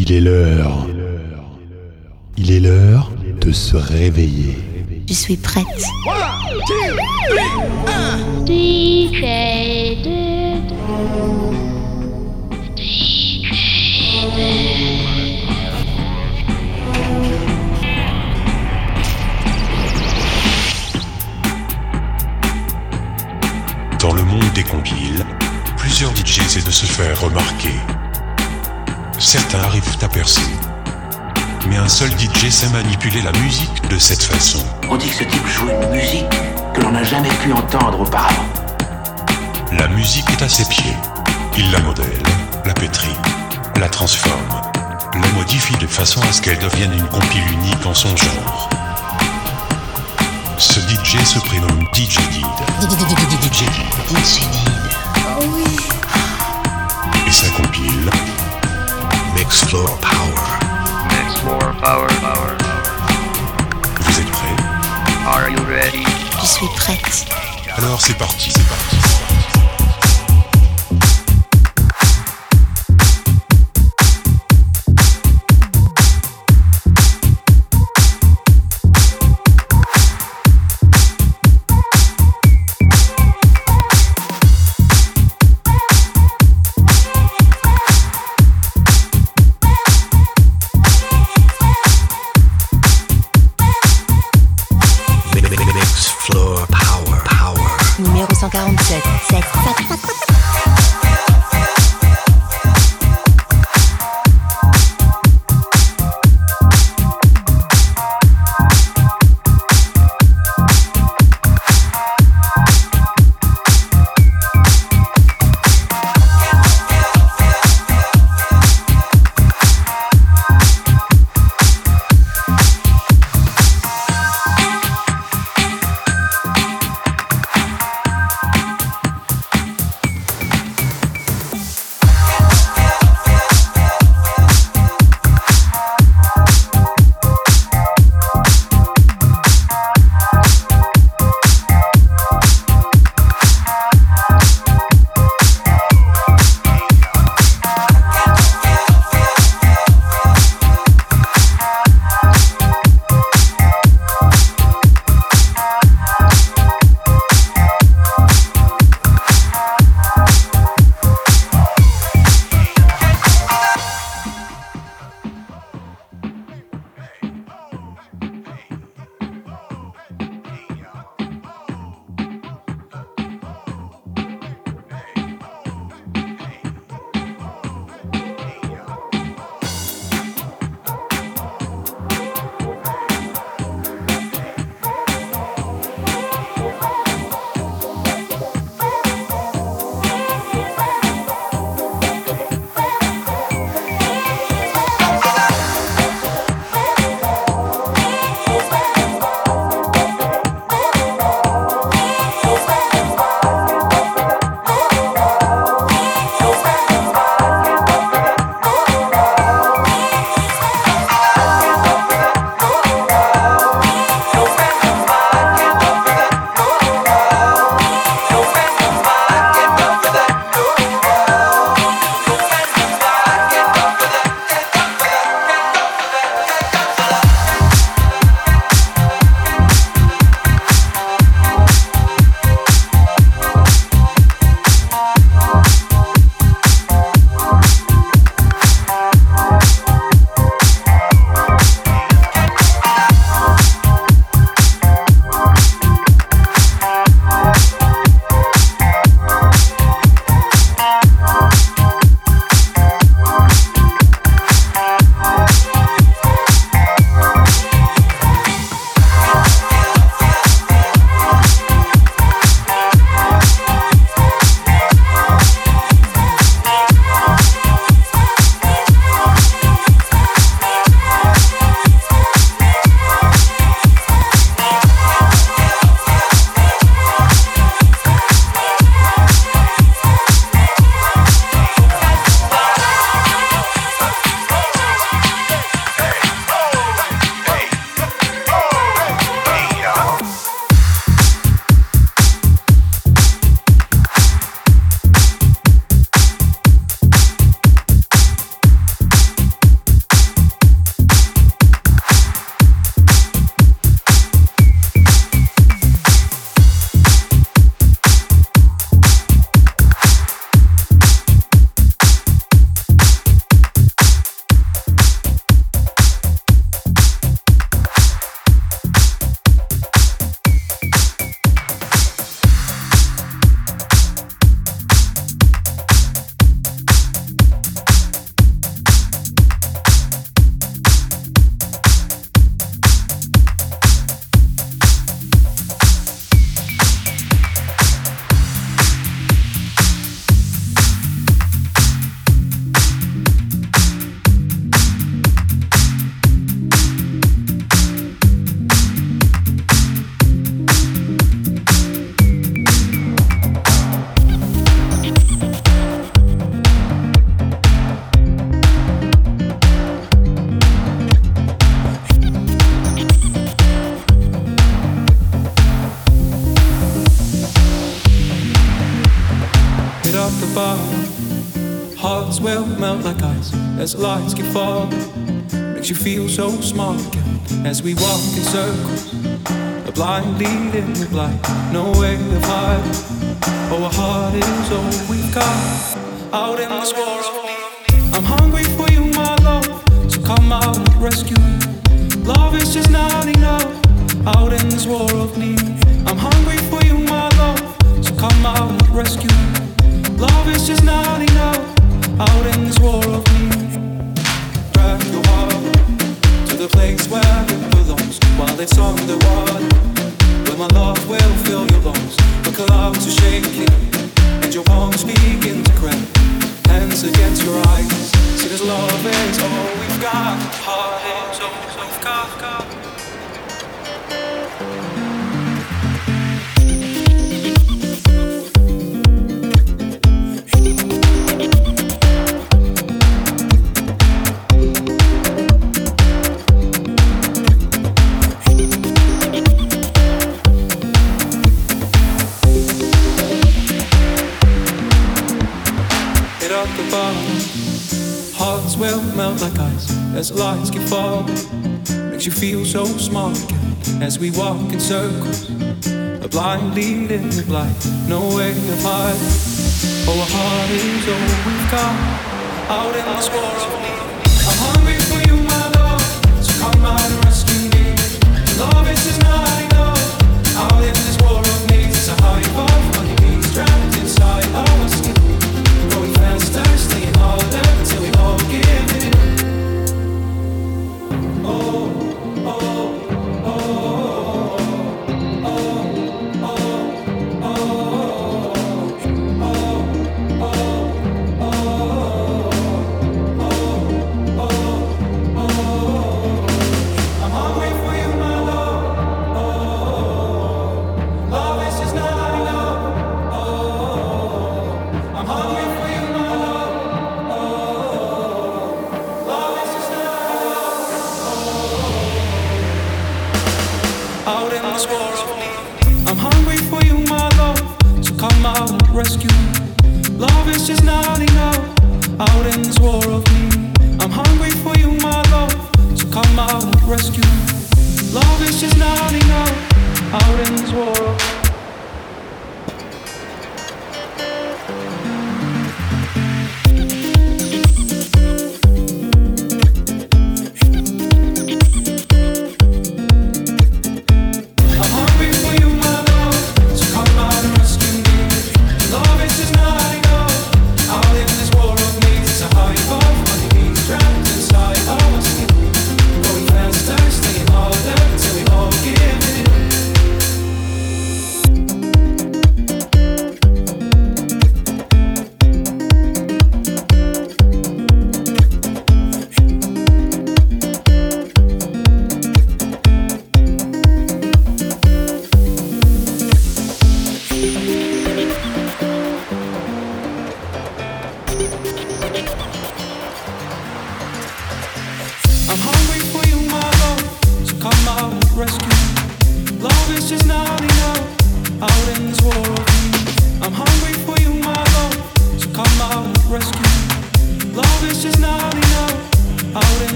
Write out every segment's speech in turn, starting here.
Il est l'heure. Il est l'heure de se réveiller. Je suis prête. DJ Dans le monde des compiles, plusieurs DJ essaient de se faire remarquer. Certains arrivent à percer. Mais un seul DJ sait manipuler la musique de cette façon. On dit que ce type joue une musique que l'on n'a jamais pu entendre auparavant. La musique est à ses pieds. Il la modèle, la pétrit, la transforme, la modifie de façon à ce qu'elle devienne une compile unique en son genre. Ce DJ se prénomme DJ Did. DJ Did. Et sa compile Floor Power. Next floor power power. Vous êtes prêts? Are you ready? Je suis prête. Alors c'est parti, c'est parti. market as we walk in circles. A blind leading the blind, no way to hide. Oh, our heart is all we've got out in this world. the score of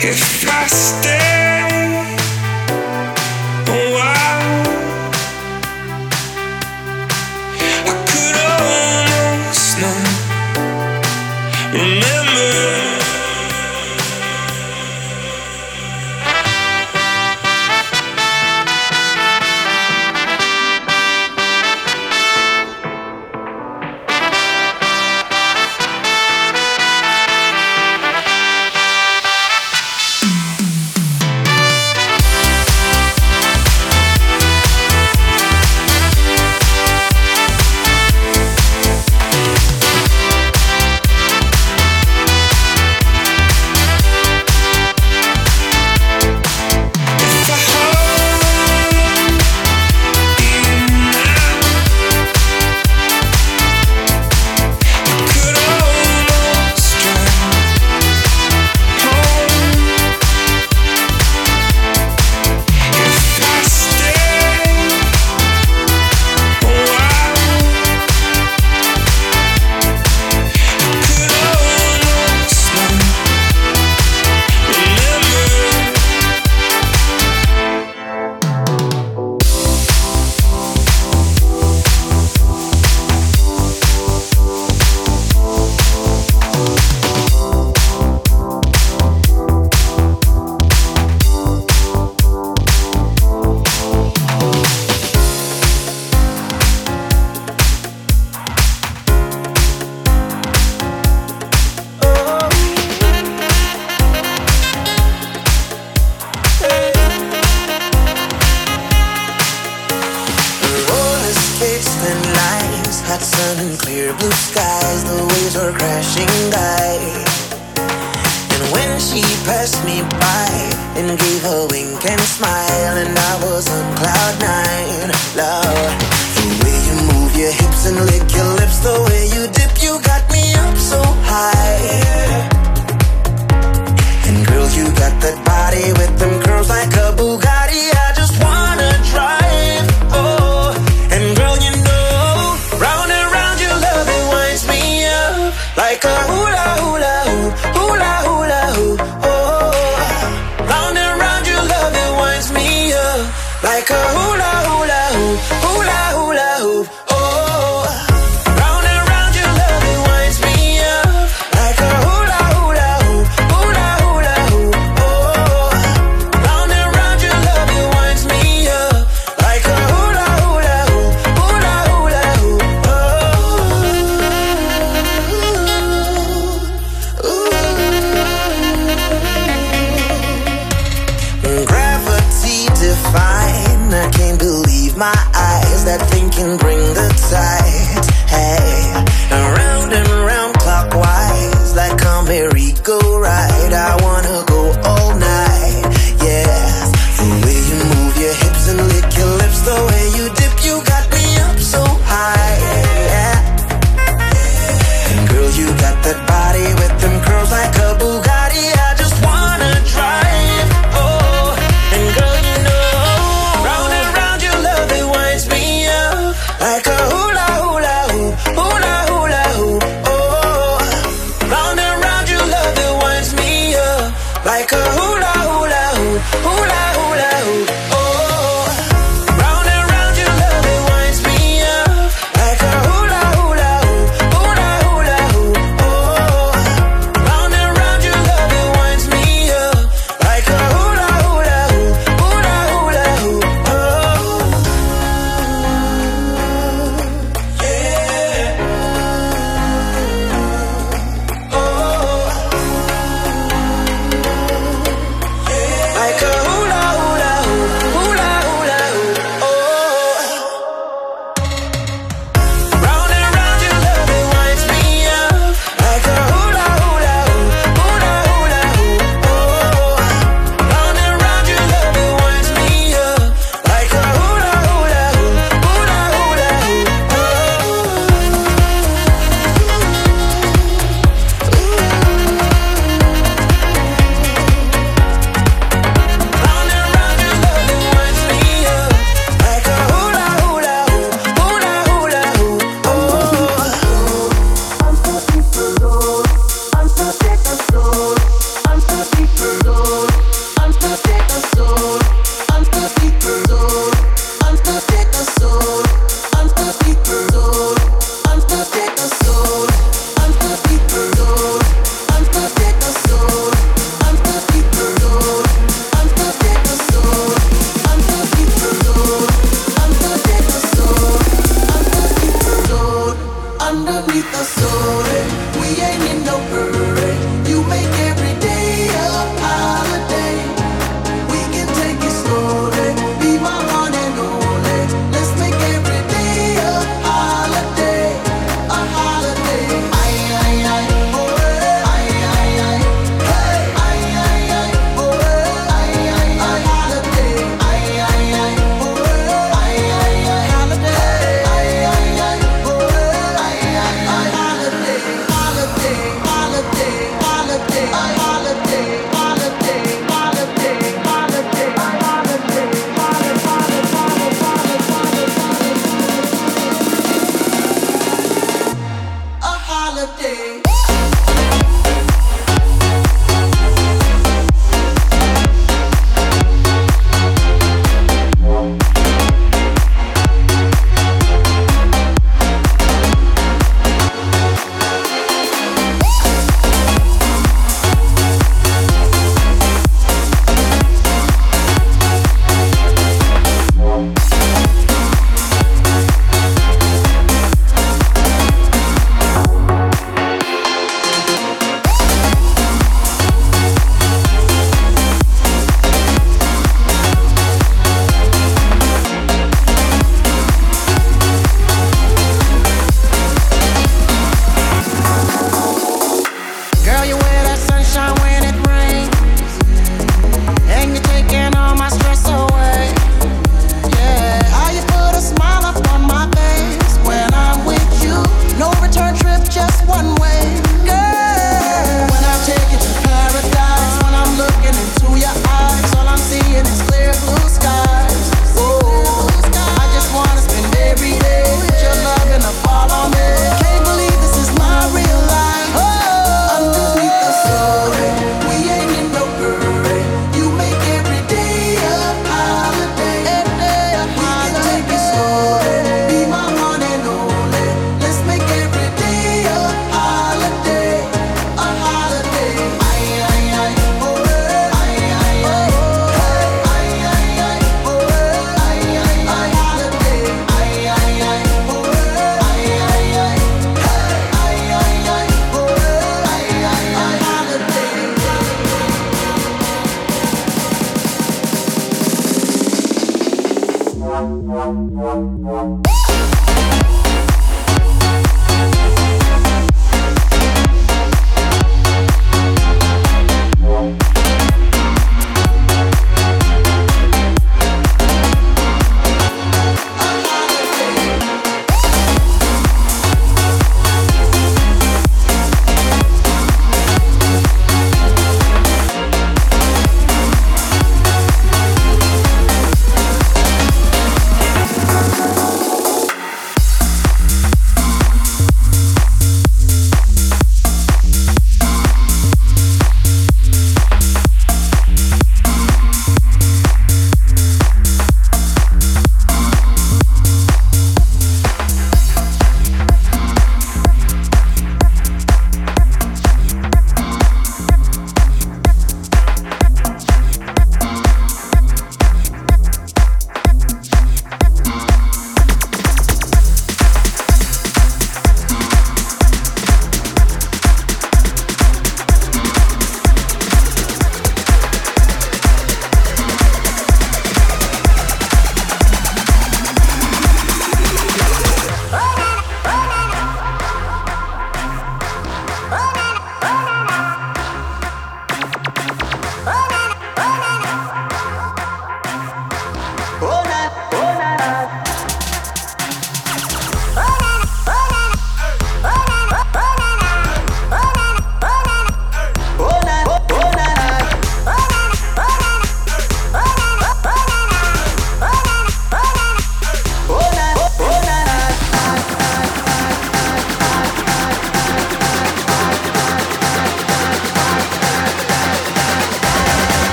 If I stay like a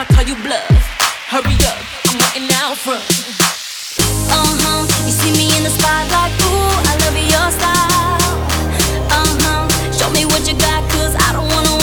I call you bluff. Hurry up, I'm waiting out front. Uh huh. You see me in the spotlight, ooh, I love your style. Uh huh. Show me what you got, cause I don't wanna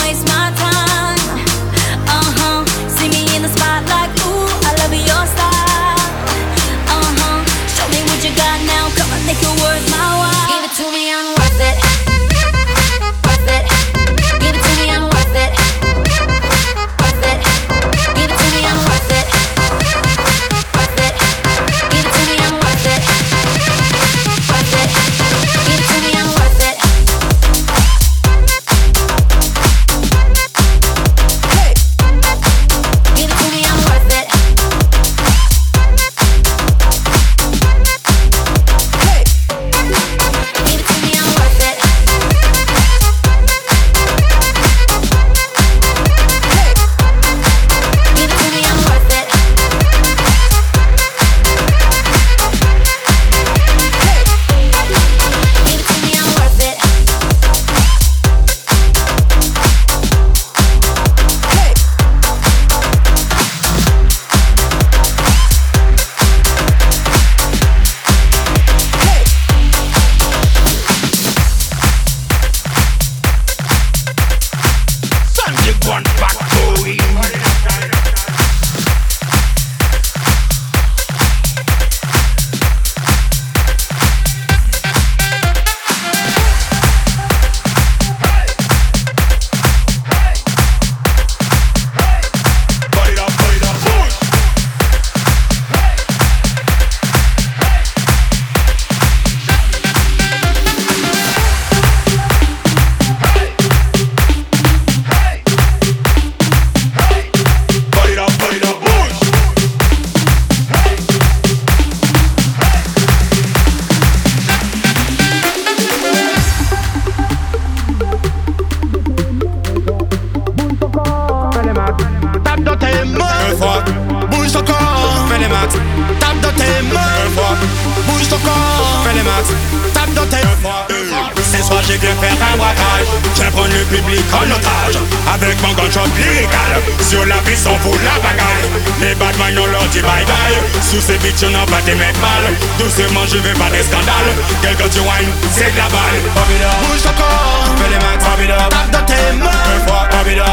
Les Batman on leur dit bye bye Sous ces bitches on n'a pas te mettre mal Doucement je vais pas des scandales Quelqu'un tu wine c'est de la balle Bouge ton corps Fais les maths Tape dans tes mains Une fois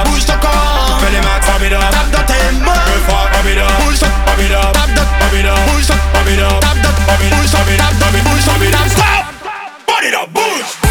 Bouge ton corps Fais les maths Tape dans tes mains Une fois Bouge ton Tape dans Bouge ton Tape dans Bouge ton Tape dans Bouge ton Stop Put it up, bouge Put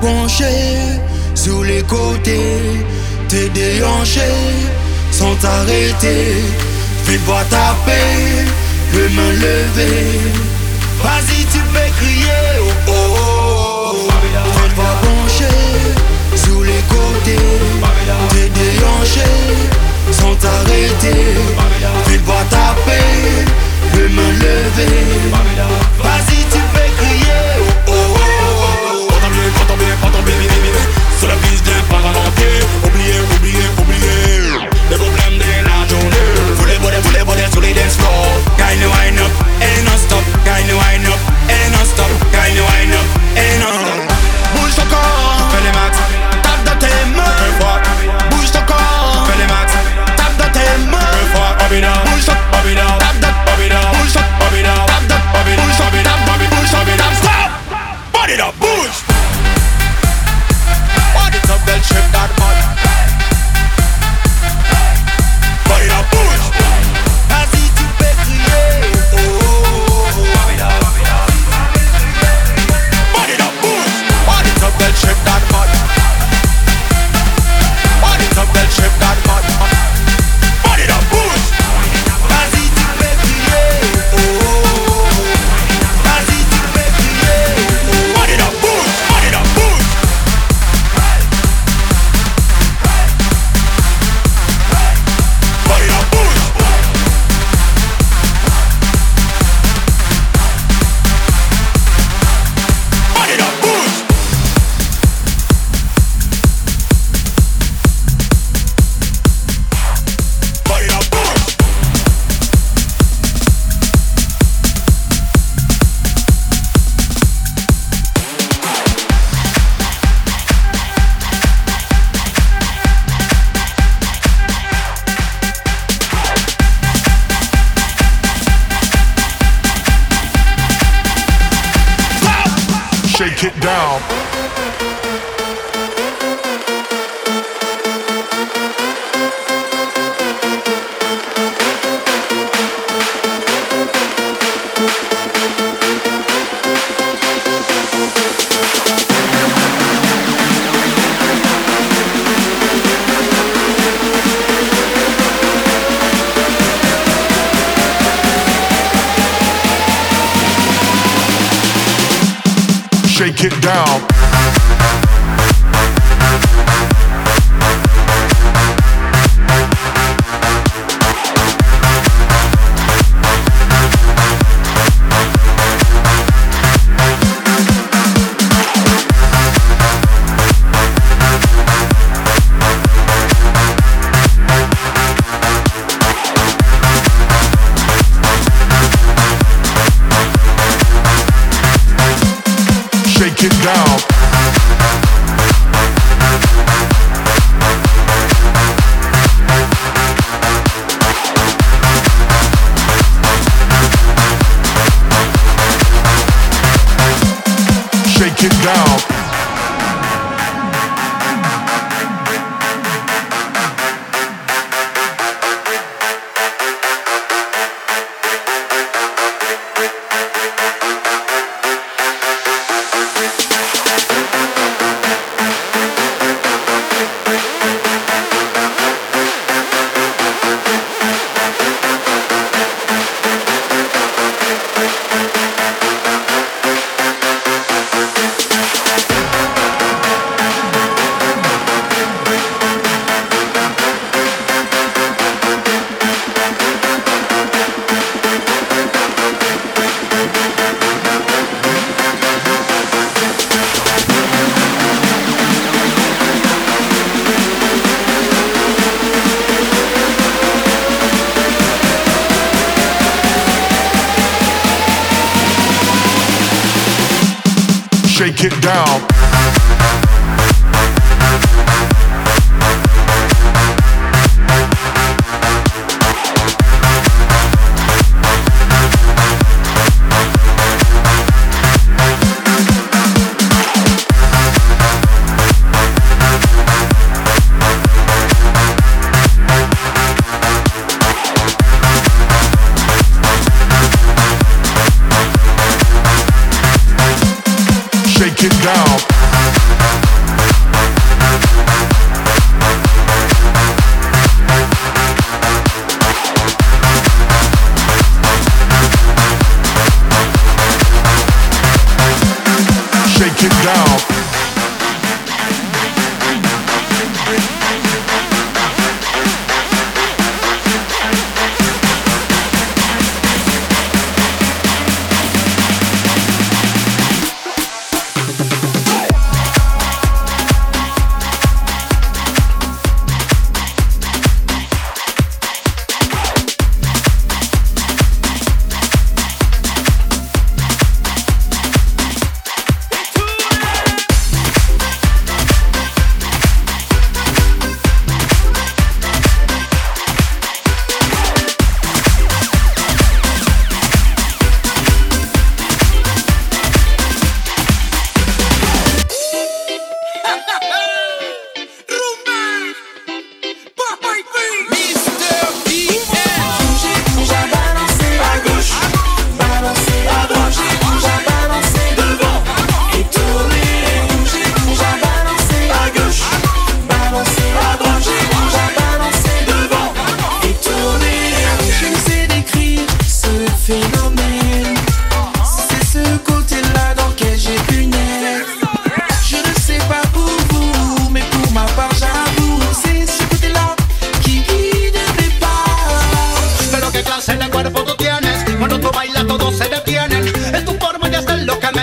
Pencher sous les côtés, t'es déhanché sans t'arrêter. Fais le voir taper, le main levée. Vas-y, tu peux crier, oh oh oh. oh. Fais le voir pencher sous les côtés, t'es déhanché sans t'arrêter. Fais le voir taper, le main levée. Vas-y, Sur la piste, viens pas now.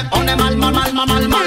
Pone mal, mal, mal, mal, mal,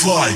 fly,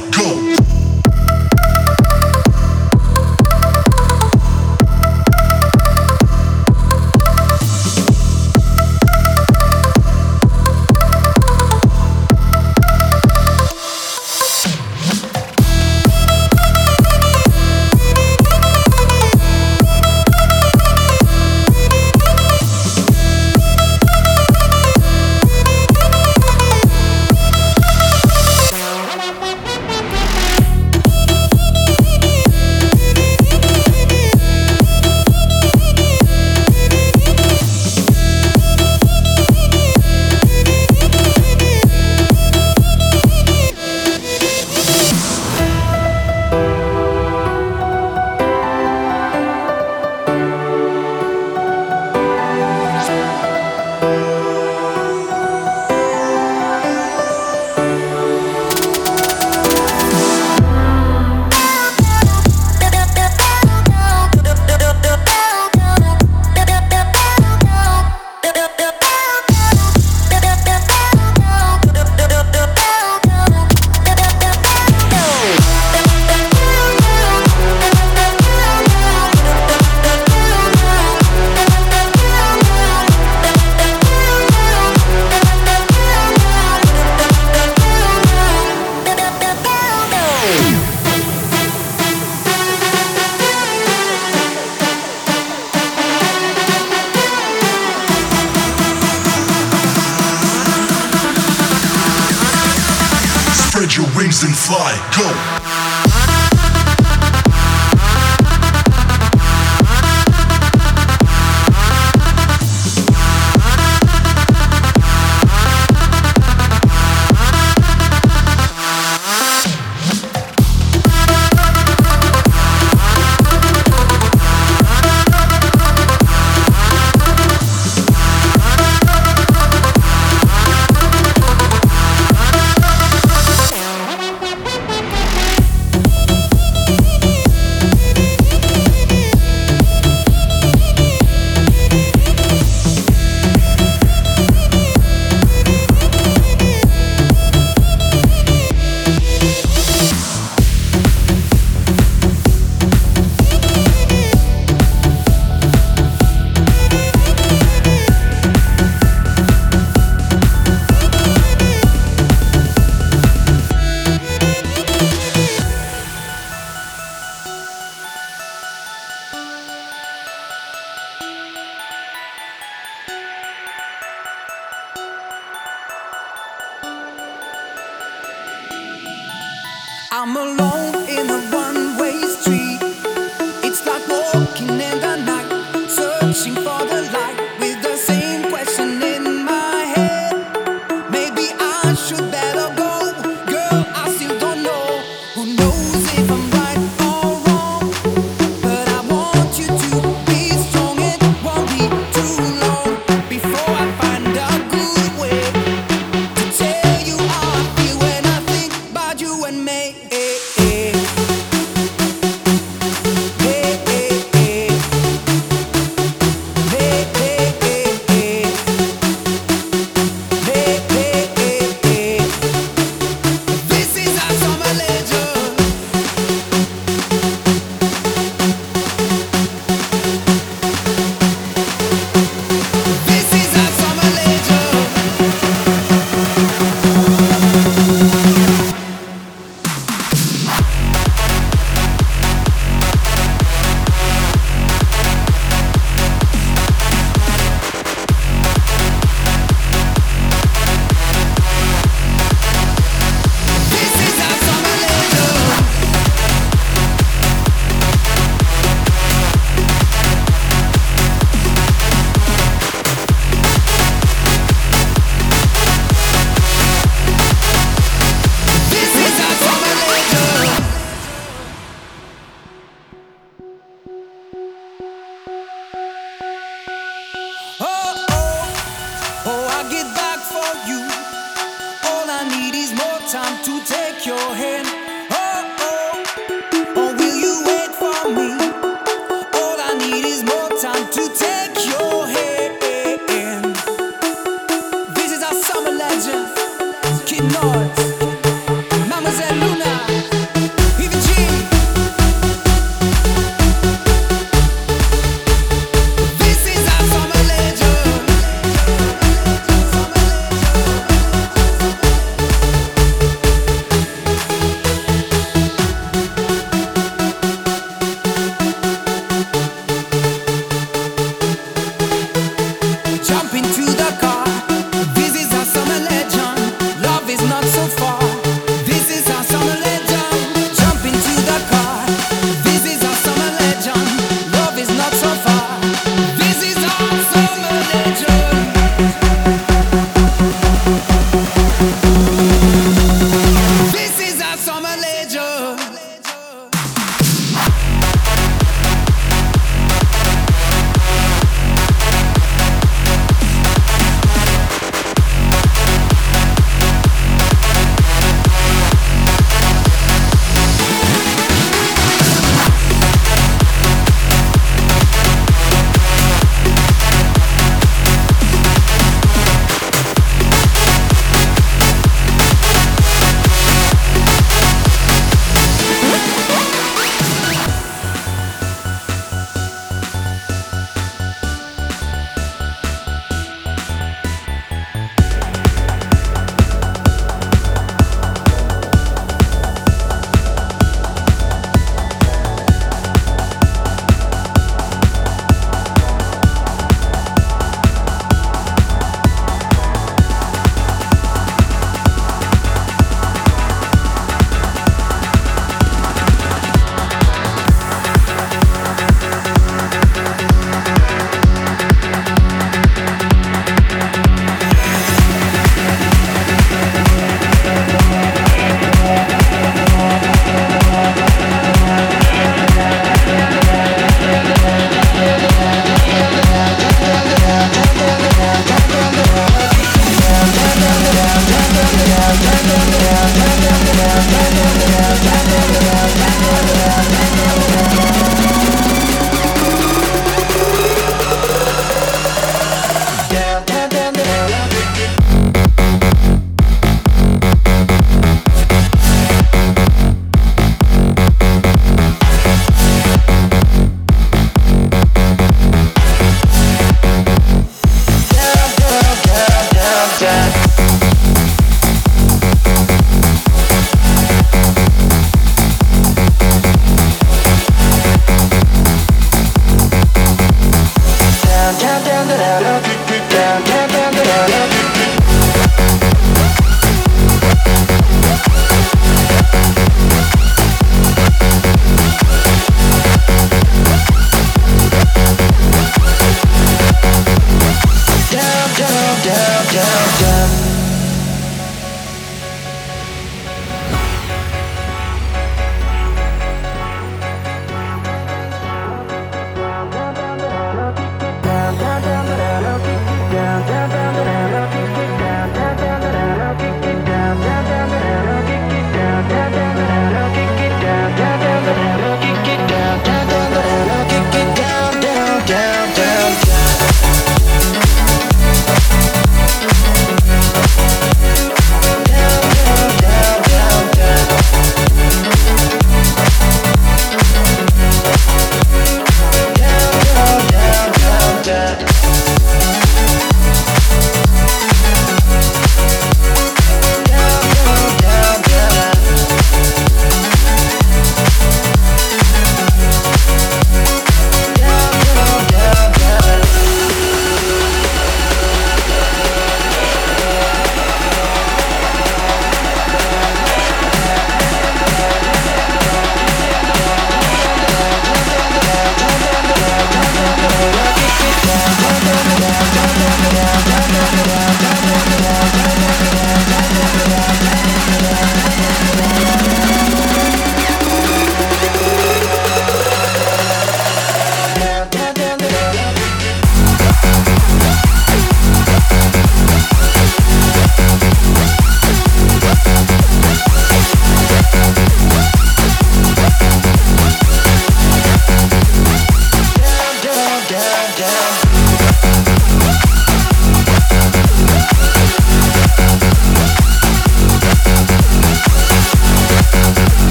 Lord.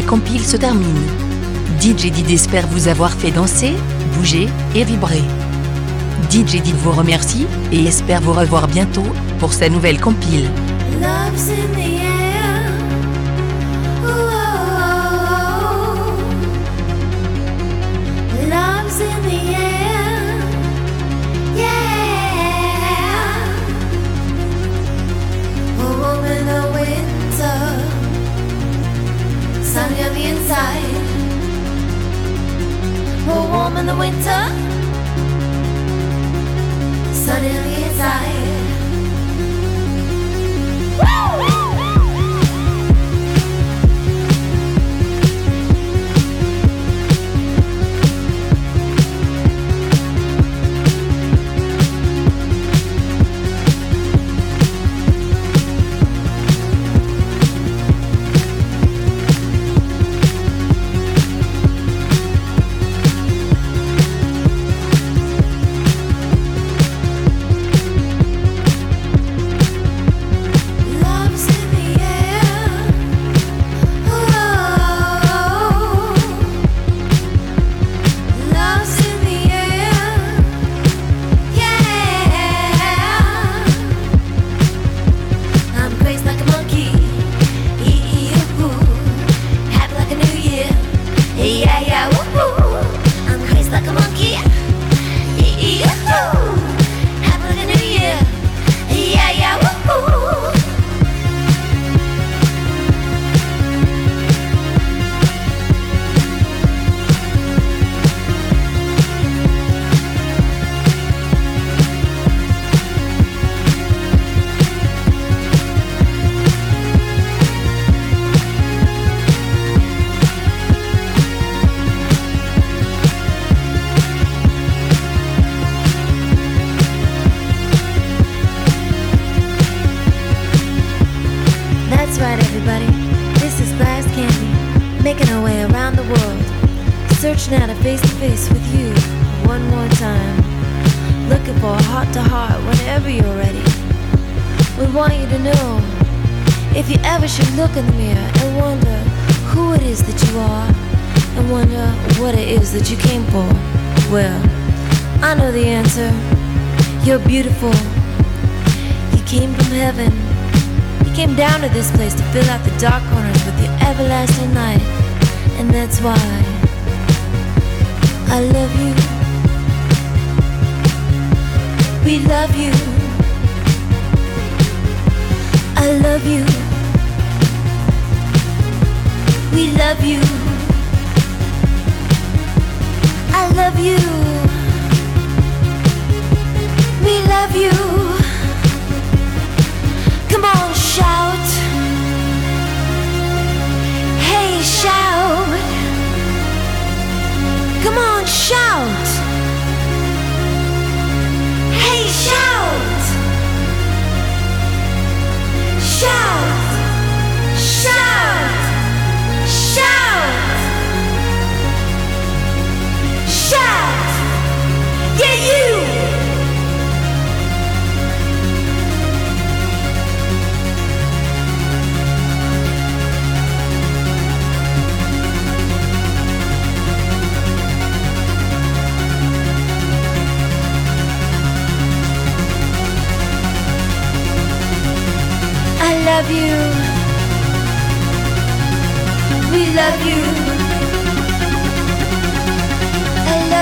la compile se termine. DJ Did espère vous avoir fait danser, bouger et vibrer. DJ Did vous remercie et espère vous revoir bientôt pour sa nouvelle compile.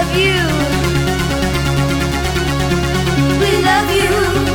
love you. We love you.